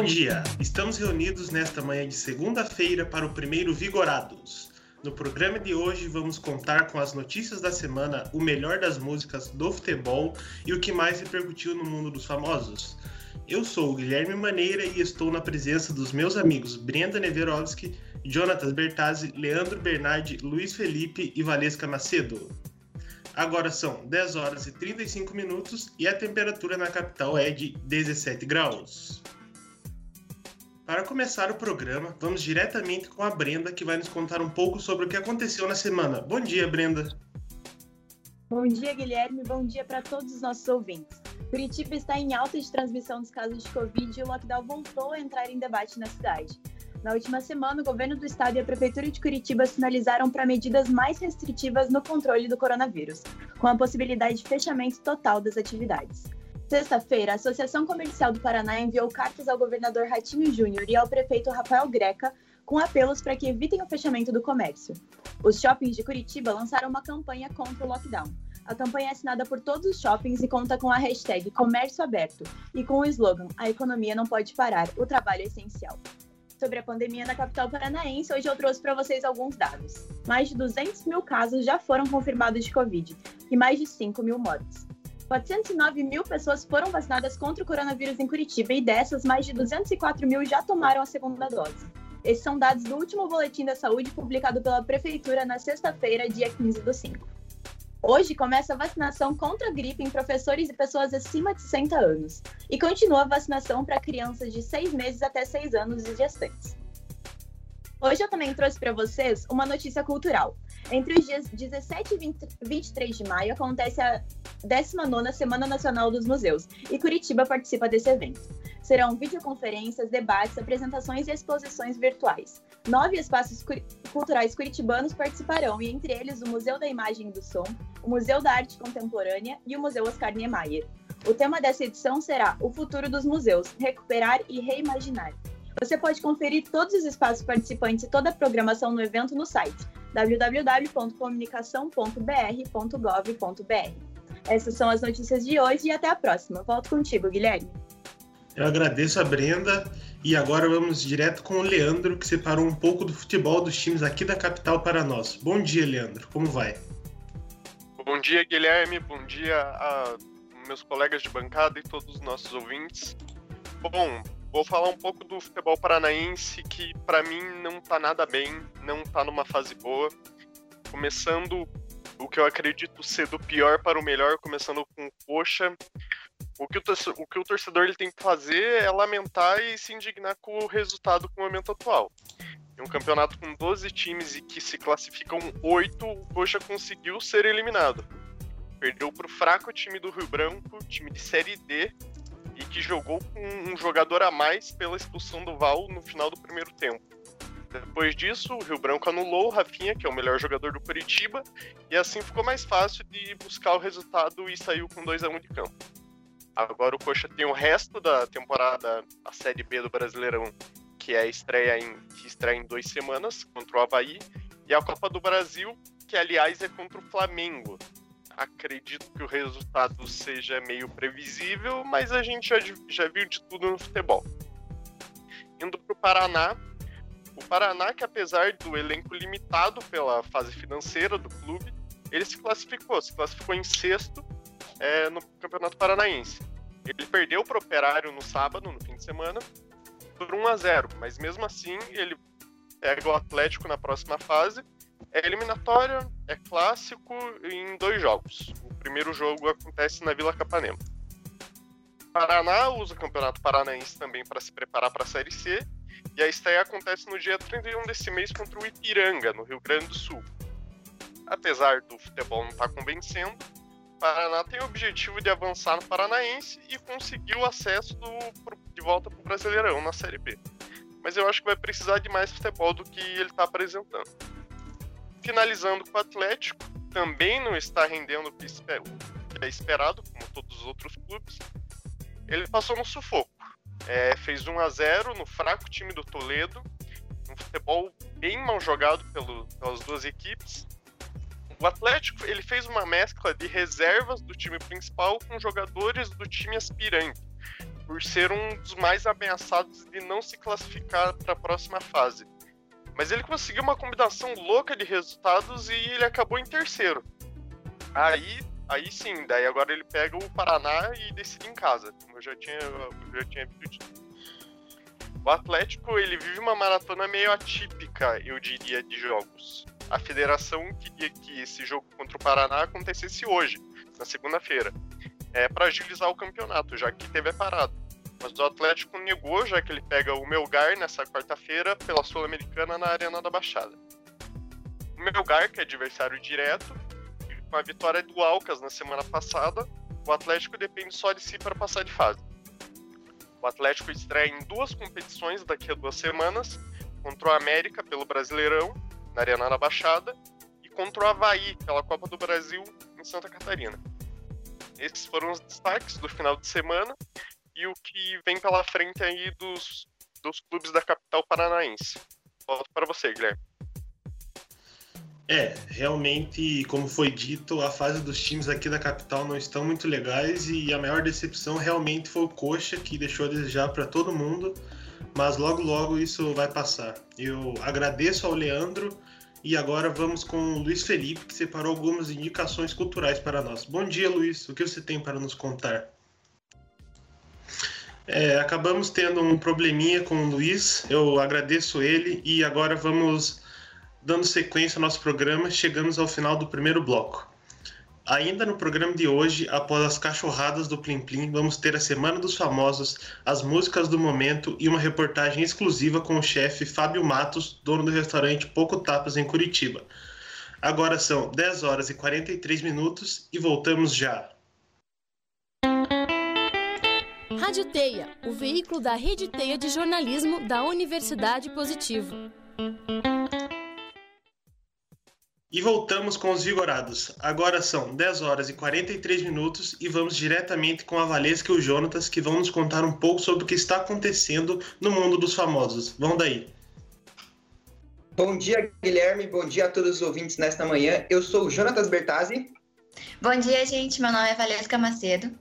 Bom dia! Estamos reunidos nesta manhã de segunda-feira para o primeiro Vigorados. No programa de hoje vamos contar com as notícias da semana, o melhor das músicas do futebol e o que mais repercutiu no mundo dos famosos. Eu sou o Guilherme Maneira e estou na presença dos meus amigos Brenda Neverovski, Jonatas Bertazzi, Leandro Bernardi, Luiz Felipe e Valesca Macedo. Agora são 10 horas e 35 minutos e a temperatura na capital é de 17 graus. Para começar o programa, vamos diretamente com a Brenda, que vai nos contar um pouco sobre o que aconteceu na semana. Bom dia, Brenda. Bom dia, Guilherme. Bom dia para todos os nossos ouvintes. Curitiba está em alta de transmissão dos casos de Covid e o lockdown voltou a entrar em debate na cidade. Na última semana, o governo do estado e a prefeitura de Curitiba sinalizaram para medidas mais restritivas no controle do coronavírus, com a possibilidade de fechamento total das atividades. Sexta-feira, a Associação Comercial do Paraná enviou cartas ao governador Ratinho Júnior e ao prefeito Rafael Greca com apelos para que evitem o fechamento do comércio. Os shoppings de Curitiba lançaram uma campanha contra o lockdown. A campanha é assinada por todos os shoppings e conta com a hashtag Comércio Aberto e com o slogan A economia não pode parar, o trabalho é essencial. Sobre a pandemia na capital paranaense, hoje eu trouxe para vocês alguns dados. Mais de 200 mil casos já foram confirmados de Covid e mais de 5 mil mortes. 409 mil pessoas foram vacinadas contra o coronavírus em Curitiba e dessas, mais de 204 mil já tomaram a segunda dose. Esses são dados do último Boletim da Saúde publicado pela Prefeitura na sexta-feira, dia 15 do 5. Hoje começa a vacinação contra a gripe em professores e pessoas acima de 60 anos. E continua a vacinação para crianças de 6 meses até 6 anos e gestantes. Hoje eu também trouxe para vocês uma notícia cultural. Entre os dias 17 e 20, 23 de maio acontece a 19 Semana Nacional dos Museus e Curitiba participa desse evento. Serão videoconferências, debates, apresentações e exposições virtuais. Nove espaços culturais curitibanos participarão, e entre eles o Museu da Imagem e do Som, o Museu da Arte Contemporânea e o Museu Oscar Niemeyer. O tema dessa edição será O Futuro dos Museus Recuperar e Reimaginar. Você pode conferir todos os espaços participantes e toda a programação no evento no site www.comunicação.br.gov.br. Essas são as notícias de hoje e até a próxima. Volto contigo, Guilherme. Eu agradeço a Brenda e agora vamos direto com o Leandro, que separou um pouco do futebol dos times aqui da capital para nós. Bom dia, Leandro. Como vai? Bom dia, Guilherme. Bom dia a meus colegas de bancada e todos os nossos ouvintes. Bom, Vou falar um pouco do futebol paranaense, que para mim não tá nada bem, não tá numa fase boa. Começando o que eu acredito ser do pior para o melhor, começando com o Coxa. O que o, torcedor, o que o torcedor ele tem que fazer é lamentar e se indignar com o resultado com o momento atual. Em um campeonato com 12 times e que se classificam 8, o Coxa conseguiu ser eliminado. Perdeu para o fraco time do Rio Branco, time de Série D, e que jogou com um jogador a mais pela expulsão do Val no final do primeiro tempo. Depois disso, o Rio Branco anulou o Rafinha, que é o melhor jogador do Curitiba, e assim ficou mais fácil de buscar o resultado e saiu com 2 a 1 um de campo. Agora o Coxa tem o resto da temporada, a Série B do Brasileirão, que é a estreia em, que estreia em duas semanas contra o Havaí, e a Copa do Brasil, que aliás é contra o Flamengo, acredito que o resultado seja meio previsível, mas a gente já, já viu de tudo no futebol. Indo para o Paraná, o Paraná, que apesar do elenco limitado pela fase financeira do clube, ele se classificou, se classificou em sexto é, no Campeonato Paranaense. Ele perdeu para o Operário no sábado, no fim de semana, por 1 a 0 mas mesmo assim ele pega o Atlético na próxima fase é eliminatória, é clássico em dois jogos. O primeiro jogo acontece na Vila Capanema. Paraná usa o Campeonato Paranaense também para se preparar para a Série C, e a estreia acontece no dia 31 desse mês contra o Ipiranga, no Rio Grande do Sul. Apesar do futebol não estar tá convencendo, Paraná tem o objetivo de avançar no Paranaense e conseguir o acesso do, de volta para o Brasileirão na Série B. Mas eu acho que vai precisar de mais futebol do que ele está apresentando. Finalizando com o Atlético, também não está rendendo o que é esperado, como todos os outros clubes. Ele passou no sufoco. É, fez 1 a 0 no fraco time do Toledo, um futebol bem mal jogado pelo, pelas duas equipes. O Atlético ele fez uma mescla de reservas do time principal com jogadores do time aspirante, por ser um dos mais ameaçados de não se classificar para a próxima fase. Mas ele conseguiu uma combinação louca de resultados e ele acabou em terceiro. Aí, aí sim, daí agora ele pega o Paraná e decide em casa, como eu já tinha, eu já tinha. O Atlético ele vive uma maratona meio atípica, eu diria, de jogos. A federação queria que esse jogo contra o Paraná acontecesse hoje, na segunda-feira, é para agilizar o campeonato, já que teve a parada. Mas o Atlético negou, já que ele pega o Melgar nessa quarta-feira pela Sul-Americana na Arena da Baixada. O Melgar, que é adversário direto, com a vitória do Alcas na semana passada, o Atlético depende só de si para passar de fase. O Atlético estreia em duas competições daqui a duas semanas, contra o América pelo Brasileirão, na Arena da Baixada, e contra o Havaí pela Copa do Brasil em Santa Catarina. Esses foram os destaques do final de semana e o que vem pela frente aí dos, dos clubes da capital paranaense. Volto para você, Guilherme. É, realmente, como foi dito, a fase dos times aqui da capital não estão muito legais e a maior decepção realmente foi o Coxa, que deixou a desejar para todo mundo, mas logo logo isso vai passar. Eu agradeço ao Leandro e agora vamos com o Luiz Felipe, que separou algumas indicações culturais para nós. Bom dia, Luiz, o que você tem para nos contar? É, acabamos tendo um probleminha com o Luiz, eu agradeço ele e agora vamos dando sequência ao nosso programa, chegamos ao final do primeiro bloco. Ainda no programa de hoje, após as cachorradas do Plim Plim, vamos ter a Semana dos Famosos, as músicas do momento e uma reportagem exclusiva com o chefe Fábio Matos, dono do restaurante Pouco Tapas em Curitiba. Agora são 10 horas e 43 minutos e voltamos já. Rádio Teia, o veículo da Rede Teia de Jornalismo da Universidade Positivo. E voltamos com os Vigorados. Agora são 10 horas e 43 minutos e vamos diretamente com a Valesca e o Jonatas que vão nos contar um pouco sobre o que está acontecendo no mundo dos famosos. Vão daí. Bom dia, Guilherme. Bom dia a todos os ouvintes nesta manhã. Eu sou o Jonatas Bertazzi. Bom dia, gente. Meu nome é Valesca Macedo.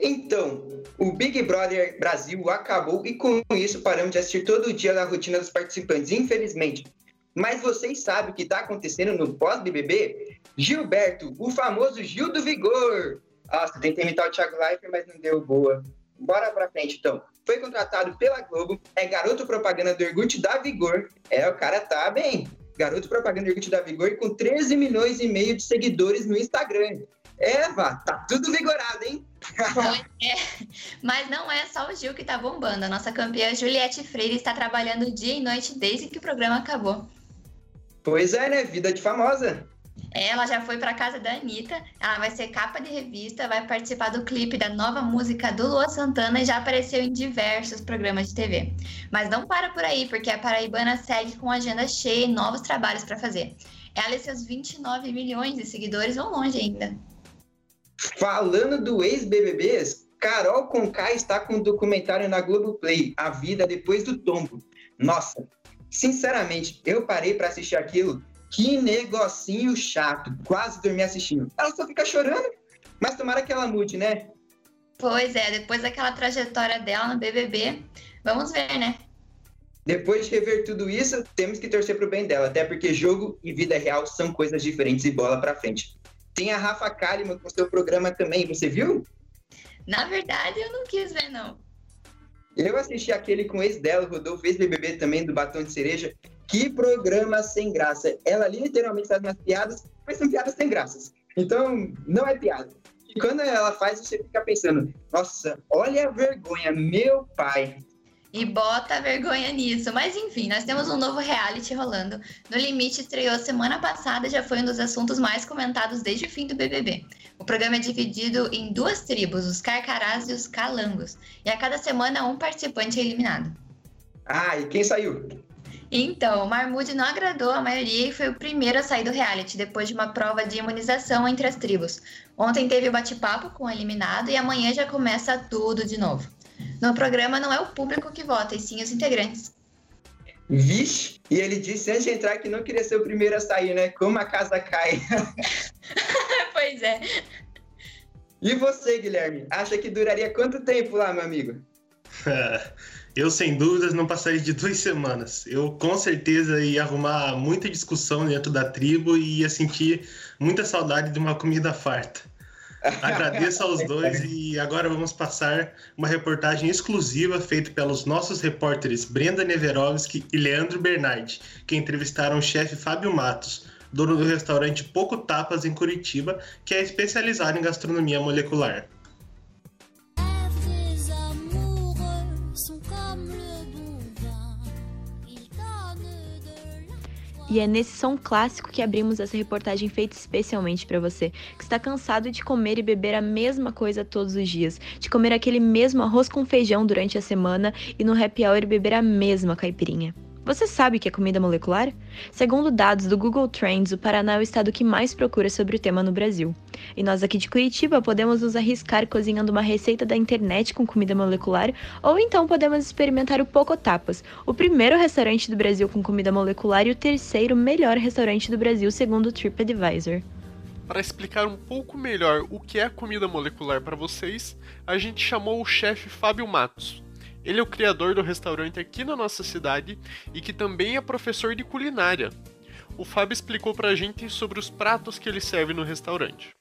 Então, o Big Brother Brasil acabou e com isso paramos de assistir todo dia na rotina dos participantes, infelizmente. Mas vocês sabem o que está acontecendo no pós-BBB? Gilberto, o famoso Gil do Vigor. Nossa, tentei imitar o Thiago Leifert, mas não deu boa. Bora pra frente, então. Foi contratado pela Globo, é garoto propaganda do Ergut da Vigor. É, o cara tá bem. Garoto propaganda do Ergut da Vigor com 13 milhões e meio de seguidores no Instagram. Eva, tá tudo vigorado, hein? É, mas não é só o Gil que tá bombando. A nossa campeã Juliette Freire está trabalhando dia e noite desde que o programa acabou. Pois é, né? Vida de famosa. Ela já foi para casa da Anitta, ela vai ser capa de revista, vai participar do clipe da nova música do Lua Santana e já apareceu em diversos programas de TV. Mas não para por aí, porque a Paraibana segue com agenda cheia e novos trabalhos para fazer. Ela e seus 29 milhões de seguidores vão longe ainda. Falando do ex-BBBs, Carol Conká está com um documentário na Globoplay, A Vida Depois do Tombo. Nossa, sinceramente, eu parei para assistir aquilo. Que negocinho chato. Quase dormi assistindo. Ela só fica chorando. Mas tomara que ela mude, né? Pois é, depois daquela trajetória dela no BBB, vamos ver, né? Depois de rever tudo isso, temos que torcer pro bem dela, até porque jogo e vida real são coisas diferentes e bola pra frente. Tem a Rafa Kalimann com seu programa também, você viu? Na verdade, eu não quis ver, não. Eu assisti aquele com o ex dela, o Rodolfo, ex-BBB também, do Batom de Cereja. Que programa sem graça. Ela literalmente faz umas piadas, mas são piadas sem graças. Então, não é piada. E quando ela faz, você fica pensando, nossa, olha a vergonha, meu pai e bota vergonha nisso. Mas enfim, nós temos um novo reality rolando. No Limite estreou semana passada, já foi um dos assuntos mais comentados desde o fim do BBB. O programa é dividido em duas tribos, os Carcarás e os Calangos, e a cada semana um participante é eliminado. Ah, e quem saiu? Então, o Marmude não agradou a maioria e foi o primeiro a sair do reality, depois de uma prova de imunização entre as tribos. Ontem teve o bate-papo com o eliminado e amanhã já começa tudo de novo. No programa não é o público que vota, e sim os integrantes. Vixe! E ele disse antes de entrar que não queria ser o primeiro a sair, né? Como a casa cai. pois é. E você, Guilherme, acha que duraria quanto tempo lá, meu amigo? Eu, sem dúvidas, não passaria de duas semanas. Eu, com certeza, ia arrumar muita discussão dentro da tribo e ia sentir muita saudade de uma comida farta. Agradeço aos dois e agora vamos passar uma reportagem exclusiva feita pelos nossos repórteres Brenda Neverovski e Leandro Bernardi, que entrevistaram o chefe Fábio Matos, dono do restaurante Poco Tapas em Curitiba, que é especializado em gastronomia molecular. E é nesse som clássico que abrimos essa reportagem feita especialmente para você, que está cansado de comer e beber a mesma coisa todos os dias, de comer aquele mesmo arroz com feijão durante a semana e no happy hour beber a mesma caipirinha. Você sabe o que é comida molecular? Segundo dados do Google Trends, o Paraná é o estado que mais procura sobre o tema no Brasil. E nós aqui de Curitiba podemos nos arriscar cozinhando uma receita da internet com comida molecular, ou então podemos experimentar o Poco Tapas, o primeiro restaurante do Brasil com comida molecular e o terceiro melhor restaurante do Brasil segundo o TripAdvisor. Para explicar um pouco melhor o que é comida molecular para vocês, a gente chamou o chefe Fábio Matos, ele é o criador do restaurante aqui na nossa cidade e que também é professor de culinária. O Fábio explicou pra gente sobre os pratos que ele serve no restaurante.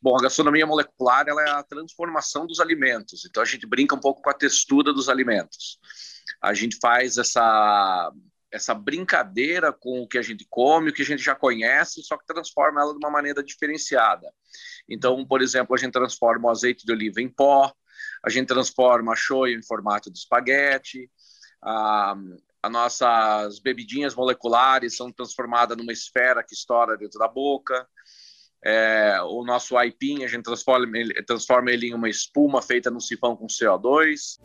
Bom, a gastronomia molecular ela é a transformação dos alimentos. Então a gente brinca um pouco com a textura dos alimentos. A gente faz essa essa brincadeira com o que a gente come, o que a gente já conhece, só que transforma ela de uma maneira diferenciada. Então, por exemplo, a gente transforma o azeite de oliva em pó, a gente transforma a shoyu em formato de espaguete, a, as nossas bebidinhas moleculares são transformadas numa esfera que estoura dentro da boca, é, o nosso aipim, a gente transforma ele, transforma ele em uma espuma feita no sifão com CO2.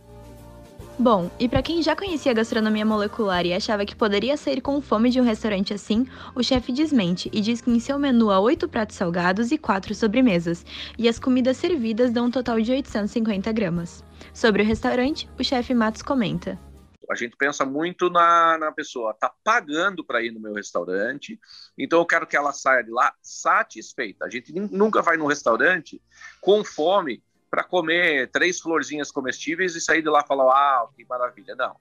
Bom, e para quem já conhecia a gastronomia molecular e achava que poderia sair com fome de um restaurante assim, o chefe desmente e diz que em seu menu há oito pratos salgados e quatro sobremesas, e as comidas servidas dão um total de 850 gramas. Sobre o restaurante, o chefe Matos comenta. A gente pensa muito na, na pessoa, tá pagando para ir no meu restaurante, então eu quero que ela saia de lá satisfeita. A gente nunca vai no restaurante com fome para comer três florzinhas comestíveis e sair de lá e falar, ah, que maravilha. Não.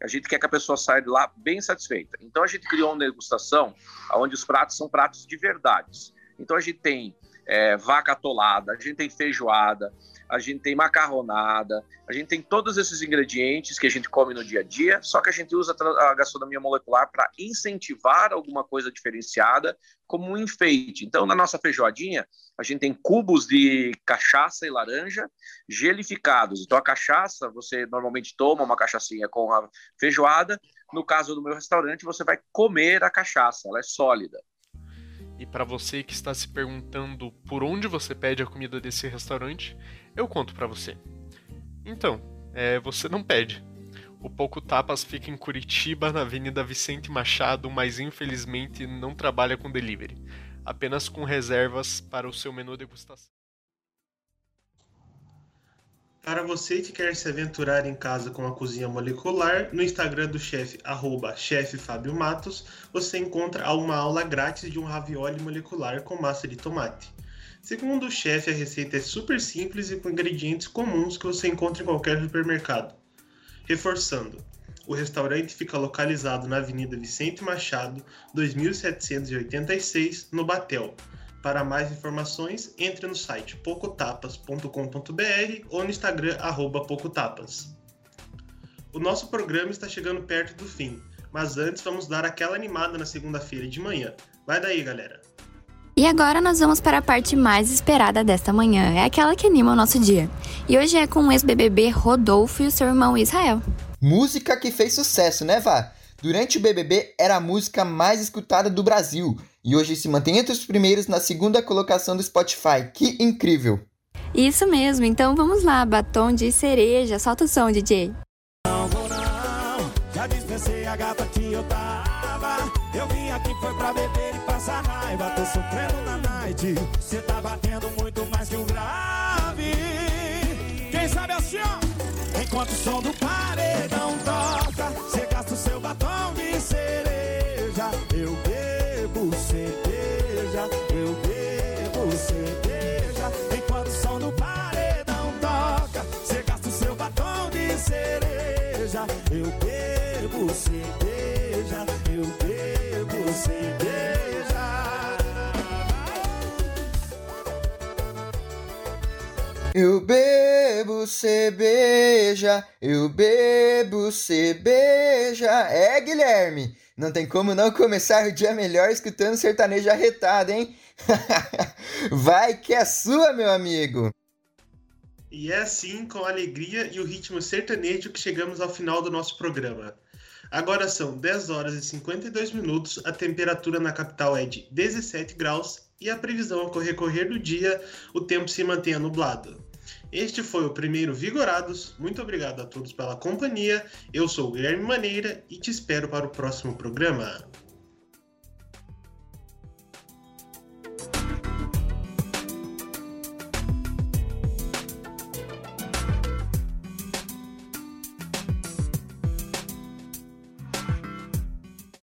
A gente quer que a pessoa saia de lá bem satisfeita. Então a gente criou uma degustação onde os pratos são pratos de verdades. Então a gente tem é, vaca atolada, a gente tem feijoada, a gente tem macarronada, a gente tem todos esses ingredientes que a gente come no dia a dia, só que a gente usa a gastronomia molecular para incentivar alguma coisa diferenciada como um enfeite. Então, na nossa feijoadinha, a gente tem cubos de cachaça e laranja gelificados. Então, a cachaça, você normalmente toma uma cachaçinha com a feijoada. No caso do meu restaurante, você vai comer a cachaça, ela é sólida. E para você que está se perguntando por onde você pede a comida desse restaurante, eu conto para você. Então, é, você não pede. O Pouco Tapas fica em Curitiba, na Avenida Vicente Machado, mas infelizmente não trabalha com delivery, apenas com reservas para o seu menu degustação. Para você que quer se aventurar em casa com a cozinha molecular, no Instagram do chefe, arroba Fábio Matos, você encontra uma aula grátis de um ravioli molecular com massa de tomate. Segundo o chefe, a receita é super simples e com ingredientes comuns que você encontra em qualquer supermercado. Reforçando, o restaurante fica localizado na Avenida Vicente Machado, 2786, no Batel, para mais informações, entre no site pocotapas.com.br ou no Instagram arroba pocotapas. O nosso programa está chegando perto do fim, mas antes vamos dar aquela animada na segunda-feira de manhã. Vai daí, galera! E agora nós vamos para a parte mais esperada desta manhã, é aquela que anima o nosso dia. E hoje é com o ex-BBB Rodolfo e o seu irmão Israel. Música que fez sucesso, né, Vá? Durante o BBB era a música mais escutada do Brasil e hoje se mantém entre os primeiros na segunda colocação do Spotify. Que incrível! Isso mesmo, então vamos lá, batom de cereja, solta o som, DJ. Não vou não, já dispensei a gata que eu tava. Eu vim aqui foi pra beber e passar raiva, tô sofrendo na night. Cê tá batendo muito mais que o grave. Quem sabe assim, ó, enquanto o som do paredão toca, cê gasta o seu batom de cereja. eu bebo, você beija. Eu bebo, você beija, eu bebo, você beija. É, Guilherme, não tem como não começar o dia melhor escutando sertanejo arretado, hein? Vai que é sua, meu amigo! E é assim, com alegria e o ritmo sertanejo, que chegamos ao final do nosso programa. Agora são 10 horas e 52 minutos, a temperatura na capital é de 17 graus e a previsão ao recorrer do dia, o tempo se mantenha nublado. Este foi o primeiro Vigorados. Muito obrigado a todos pela companhia. Eu sou o Guilherme Maneira e te espero para o próximo programa.